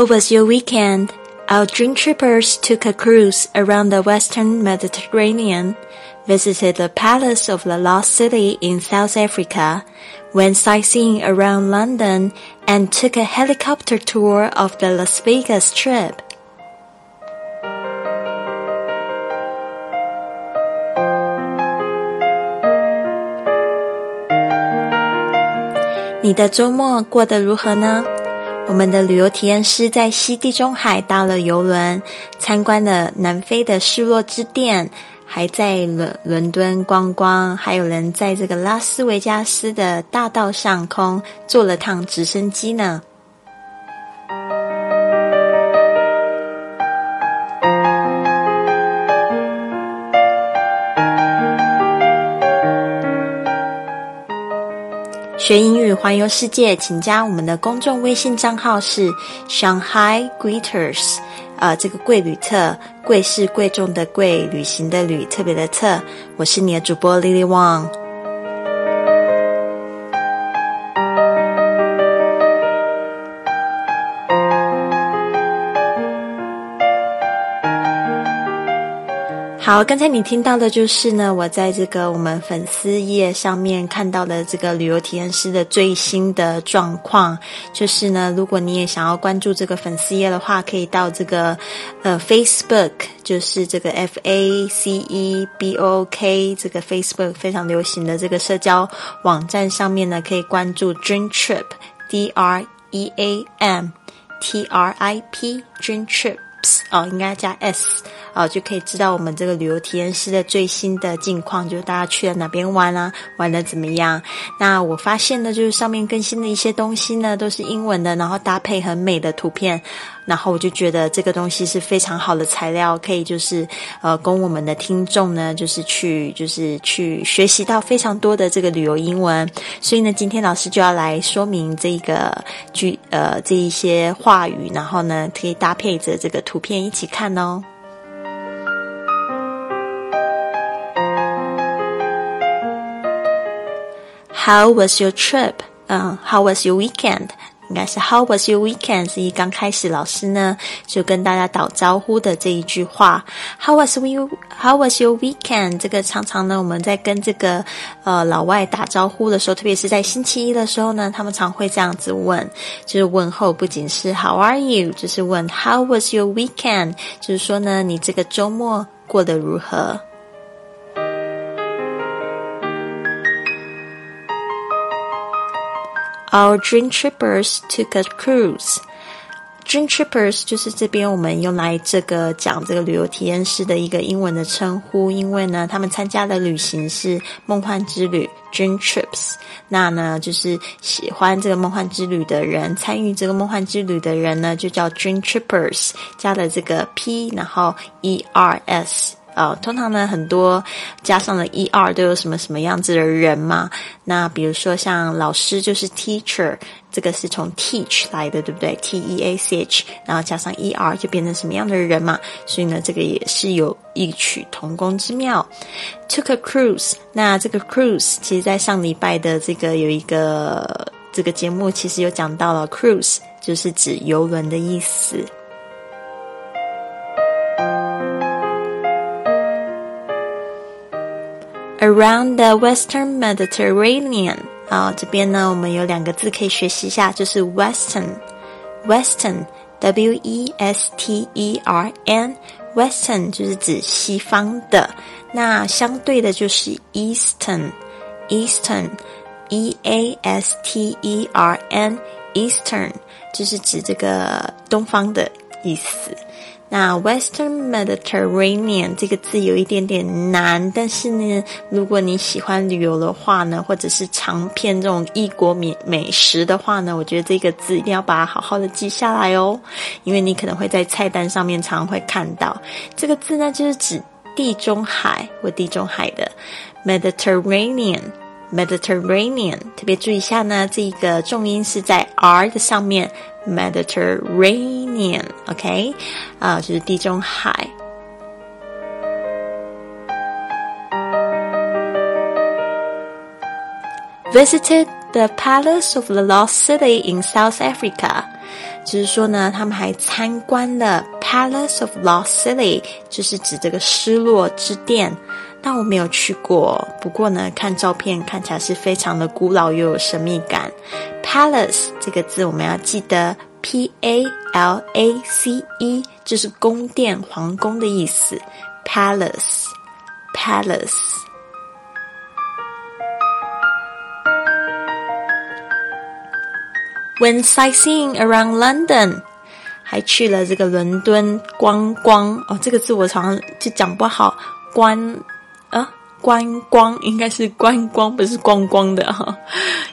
How was your weekend? Our dream trippers took a cruise around the western Mediterranean, visited the Palace of the Lost City in South Africa, went sightseeing around London, and took a helicopter tour of the Las Vegas trip. 你的周末过得如何呢？ 我们的旅游体验师在西地中海搭了游轮，参观了南非的失落之殿，还在伦伦敦观光，还有人在这个拉斯维加斯的大道上空坐了趟直升机呢。学英语环游世界，请加我们的公众微信账号是 Shanghai Greeters，呃，这个贵旅特，贵是贵重的贵，旅行的旅，特别的特。我是你的主播 Lily Wang。好，刚才你听到的就是呢，我在这个我们粉丝页上面看到的这个旅游体验师的最新的状况。就是呢，如果你也想要关注这个粉丝页的话，可以到这个呃 Facebook，就是这个 F A C E B O K 这个 Facebook 非常流行的这个社交网站上面呢，可以关注 Dream Trip D R E A M T R I P Dream Trip。哦，应该加 s 哦，就可以知道我们这个旅游体验师的最新的近况，就是大家去了哪边玩啊，玩的怎么样？那我发现呢，就是上面更新的一些东西呢，都是英文的，然后搭配很美的图片。然后我就觉得这个东西是非常好的材料，可以就是呃供我们的听众呢，就是去就是去学习到非常多的这个旅游英文。所以呢，今天老师就要来说明这个句呃这一些话语，然后呢可以搭配着这个图片一起看哦。How was your trip? 嗯，How was your weekend? 应该是 How was your weekend？是一刚开始老师呢就跟大家打招呼的这一句话。How was you? How was your weekend？这个常常呢我们在跟这个呃老外打招呼的时候，特别是在星期一的时候呢，他们常会这样子问，就是问候不仅是 How are you？就是问 How was your weekend？就是说呢你这个周末过得如何？Our dream trippers took a cruise. Dream trippers 就是这边我们用来这个讲这个旅游体验师的一个英文的称呼，因为呢，他们参加的旅行是梦幻之旅 （Dream Trips）。那呢，就是喜欢这个梦幻之旅的人，参与这个梦幻之旅的人呢，就叫 Dream trippers，加了这个 P，然后 E R S。呃，通常呢，很多加上了 e r 都有什么什么样子的人嘛？那比如说像老师就是 teacher，这个是从 teach 来的，对不对？t e a c h，然后加上 e r 就变成什么样的人嘛？所以呢，这个也是有异曲同工之妙。Took a cruise，那这个 cruise 其实在上礼拜的这个有一个这个节目，其实有讲到了 cruise 就是指游轮的意思。Around the Western Mediterranean 啊，这边呢，我们有两个字可以学习一下，就是 Western，Western，W E S T E R N，Western 就是指西方的，那相对的就是 Eastern，Eastern，E A S T E R N，Eastern 就是指这个东方的意思。那 Western Mediterranean 这个字有一点点难，但是呢，如果你喜欢旅游的话呢，或者是尝遍这种异国美美食的话呢，我觉得这个字一定要把它好好的记下来哦，因为你可能会在菜单上面常会看到。这个字呢，就是指地中海或地中海的 Mediterranean Mediterranean，特别注意一下呢，这个重音是在 R 的上面。Mediterranean。OK，啊，就是地中海。Visited the Palace of the Lost City in South Africa，就是说呢，他们还参观了 Palace of Lost City，就是指这个失落之殿。但我没有去过，不过呢，看照片看起来是非常的古老又有神秘感。Palace 这个字我们要记得，P A L A C E，就是宫殿、皇宫的意思。Palace，Palace。When sightseeing around London，还去了这个伦敦观光哦，这个字我常常就讲不好，观啊。观光应该是观光，不是观光的哈。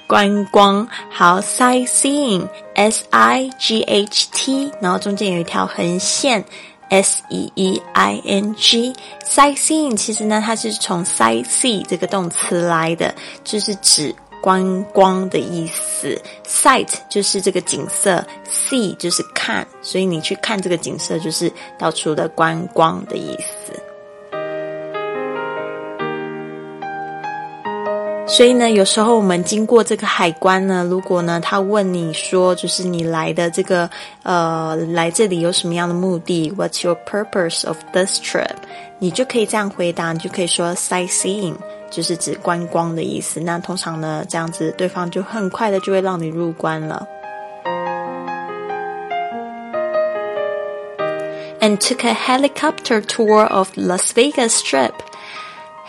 观光好，sightseeing，s i g h t，然后中间有一条横线，s e e i n g。sightseeing 其实呢，它是从 sightsee 这个动词来的，就是指观光的意思。sight 就是这个景色，see 就是看，所以你去看这个景色，就是到处的观光的意思。所以呢，有时候我们经过这个海关呢，如果呢他问你说，就是你来的这个呃来这里有什么样的目的？What's your purpose of this trip？你就可以这样回答，你就可以说 sightseeing，就是指观光的意思。那通常呢，这样子对方就很快的就会让你入关了。And took a helicopter tour of Las Vegas Strip.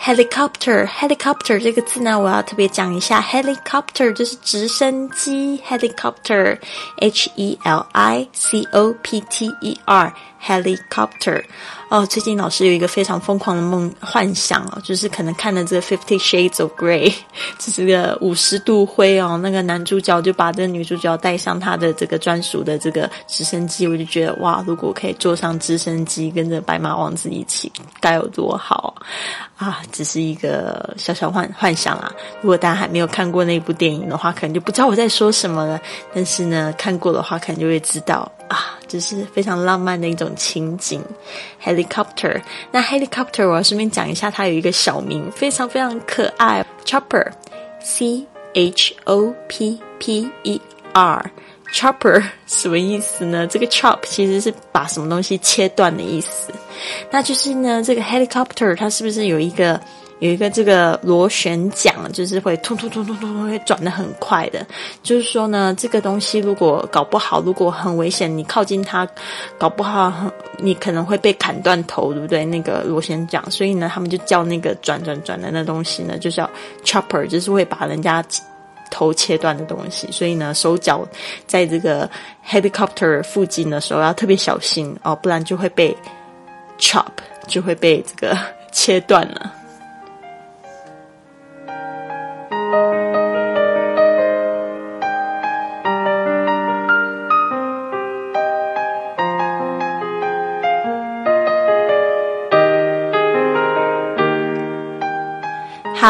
Helicopter, helicopter 这个字呢，我要特别讲一下。Helicopter 就是直升机，helicopter, H E L I C O P T E R, helicopter。哦，最近老师有一个非常疯狂的梦幻想哦，就是可能看了这《Fifty Shades of Grey》，这是个五十度灰哦，那个男主角就把这个女主角带上他的这个专属的这个直升机，我就觉得哇，如果可以坐上直升机跟着白马王子一起，该有多好啊！只是一个小小幻幻想啊。如果大家还没有看过那部电影的话，可能就不知道我在说什么了。但是呢，看过的话，可能就会知道。啊，只是非常浪漫的一种情景，helicopter。那 helicopter 我要顺便讲一下，它有一个小名，非常非常可爱，chopper，c h o p p e r，chopper 什么意思呢？这个 chop 其实是把什么东西切断的意思。那就是呢，这个 helicopter 它是不是有一个？有一个这个螺旋桨，就是会突突突突突突会转的很快的。就是说呢，这个东西如果搞不好，如果很危险，你靠近它，搞不好你可能会被砍断头，对不对？那个螺旋桨，所以呢，他们就叫那个转转转的那东西呢，就叫 chopper，就是会把人家头切断的东西。所以呢，手脚在这个 helicopter 附近的时候要特别小心哦，不然就会被 chop，就会被这个切断了。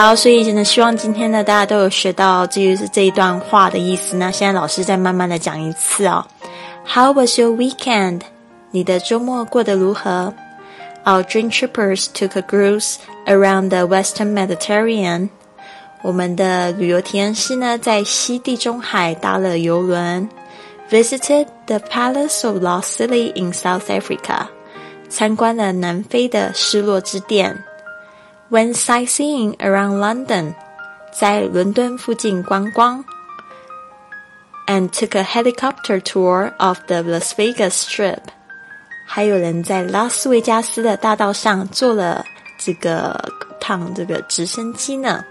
好，所以真的希望今天呢，大家都有学到这就是这一段话的意思。那现在老师再慢慢的讲一次哦。How was your weekend？你的周末过得如何？Our dream trippers took a cruise around the Western Mediterranean。我们的旅游体验师呢，在西地中海搭了游轮，visited the Palace of Lost City in South Africa。参观了南非的失落之殿。When sightseeing around London，在伦敦附近观光，and took a helicopter tour of the Las Vegas Strip，还有人在拉斯维加斯的大道上坐了这个趟这个直升机呢。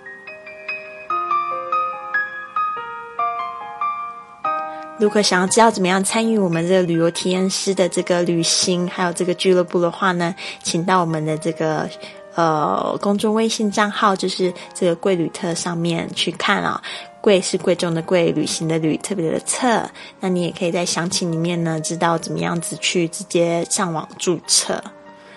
如果想要知道怎么样参与我们这个旅游体验师的这个旅行，还有这个俱乐部的话呢，请到我们的这个。呃，公众微信账号就是这个贵旅特上面去看啊，贵是贵重的贵，旅行的旅，特别的特。那你也可以在详情里面呢，知道怎么样子去直接上网注册。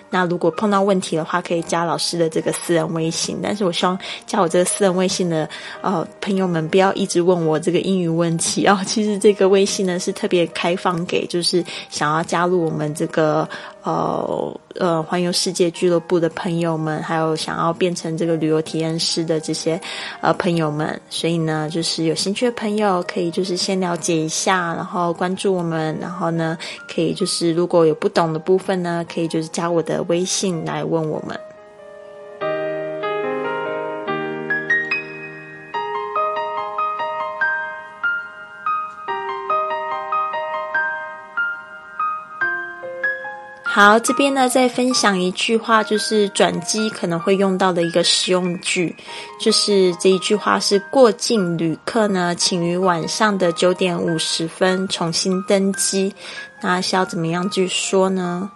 那如果碰到问题的话，可以加老师的这个私人微信。但是我希望加我这个私人微信的呃朋友们不要一直问我这个英语问题哦。其实这个微信呢是特别开放给就是想要加入我们这个呃呃环游世界俱乐部的朋友们，还有想要变成这个旅游体验师的这些呃朋友们。所以呢，就是有兴趣的朋友可以就是先了解一下，然后关注我们，然后呢，可以就是如果有不懂的部分呢，可以就是加我的微信来问我们。好，这边呢再分享一句话，就是转机可能会用到的一个实用句，就是这一句话是过境旅客呢，请于晚上的九点五十分重新登机。那是要怎么样去说呢？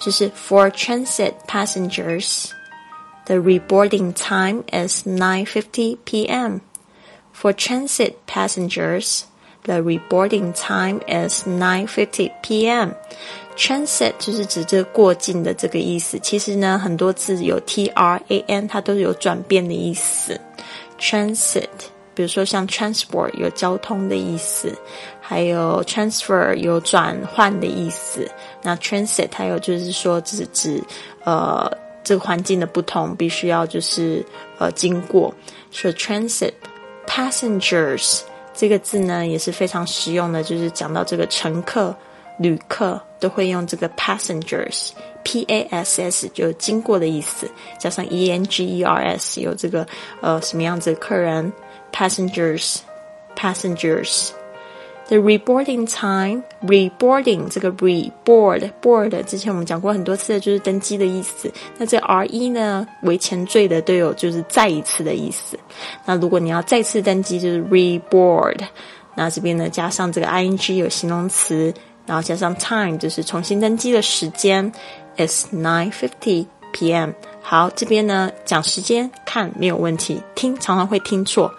就是 For transit passengers, the reboarding time is nine fifty p.m. For transit passengers, the reboarding time is nine fifty p.m. Transit 就是指这过境的这个意思。其实呢，很多字有 T R A N，它都是有转变的意思。Transit，比如说像 transport 有交通的意思，还有 transfer 有转换的意思。那 transit 还有就是说，是指呃这个环境的不同，必须要就是呃经过。所以 transit passengers 这个字呢也是非常实用的，就是讲到这个乘客。旅客都会用这个 passengers，p a s s 就经过的意思，加上 e n g e r s 有这个呃什么样子的客人 passengers，passengers。The reboarding time, reboarding 这个 reboard board 之前我们讲过很多次的，就是登机的意思。那这 r e 呢为前缀的都有就是再一次的意思。那如果你要再次登机，就是 reboard。那这边呢加上这个 i n g 有形容词。然后加上 time 就是重新登机的时间，is nine fifty p.m. 好，这边呢讲时间看没有问题，听常常会听错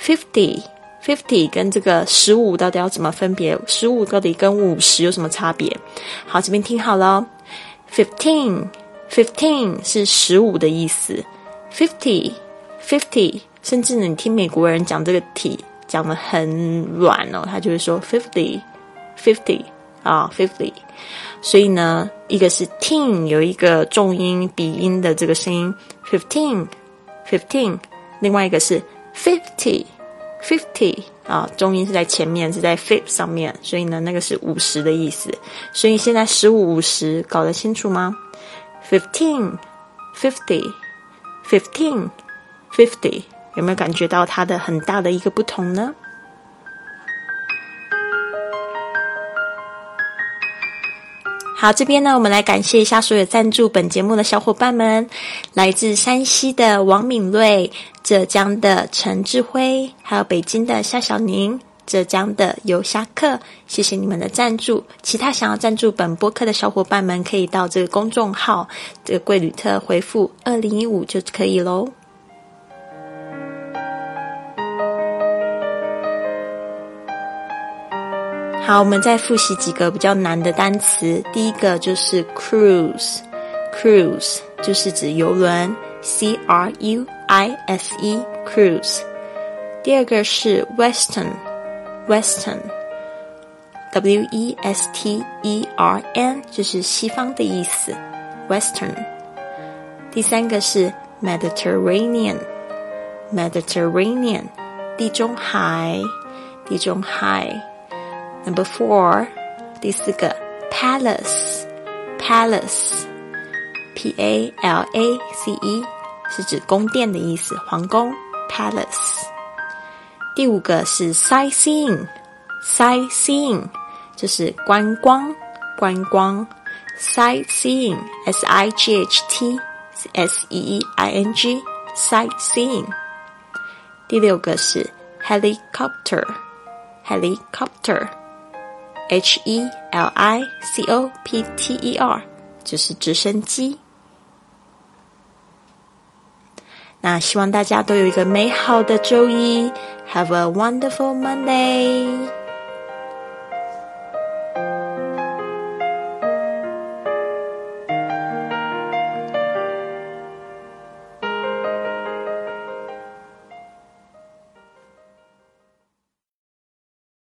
，fifty fifty 跟这个十五到底要怎么分别？十五到底跟五十有什么差别？好，这边听好了，fifteen fifteen 是十五的意思，fifty fifty 甚至呢，你听美国人讲这个 t 讲的很软哦，他就会说 fifty fifty。啊，fifty，所以呢，一个是 teen 有一个重音鼻音的这个声音，fifteen，fifteen，另外一个是 fifty，fifty 啊，重音是在前面，是在 fifth 上面，所以呢，那个是五十的意思。所以现在十五、五十搞得清楚吗？fifteen，fifty，fifteen，fifty，有没有感觉到它的很大的一个不同呢？好，这边呢，我们来感谢一下所有赞助本节目的小伙伴们，来自山西的王敏瑞、浙江的陈志辉，还有北京的夏小宁、浙江的游侠客，谢谢你们的赞助。其他想要赞助本播客的小伙伴们，可以到这个公众号“这个贵旅特”回复“二零一五”就可以喽。好，我们再复习几个比较难的单词。第一个就是 cruise，cruise 就是指游轮，c r u i s e，cruise。第二个是 western，western，w e s t e r n 就是西方的意思，western。第三个是 mediterranean，mediterranean，地中海，地中海。Number four，第四个 palace，palace，p a l a c e 是指宫殿的意思，皇宫 palace。第五个是 sightseeing，sightseeing 就是观光，观光 sightseeing，s i g h t s e e i n g，sightseeing。第六个是 helicopter，helicopter。 H E L I C O P T E R，就是直升机。那希望大家都有一个美好的周一，Have a wonderful Monday。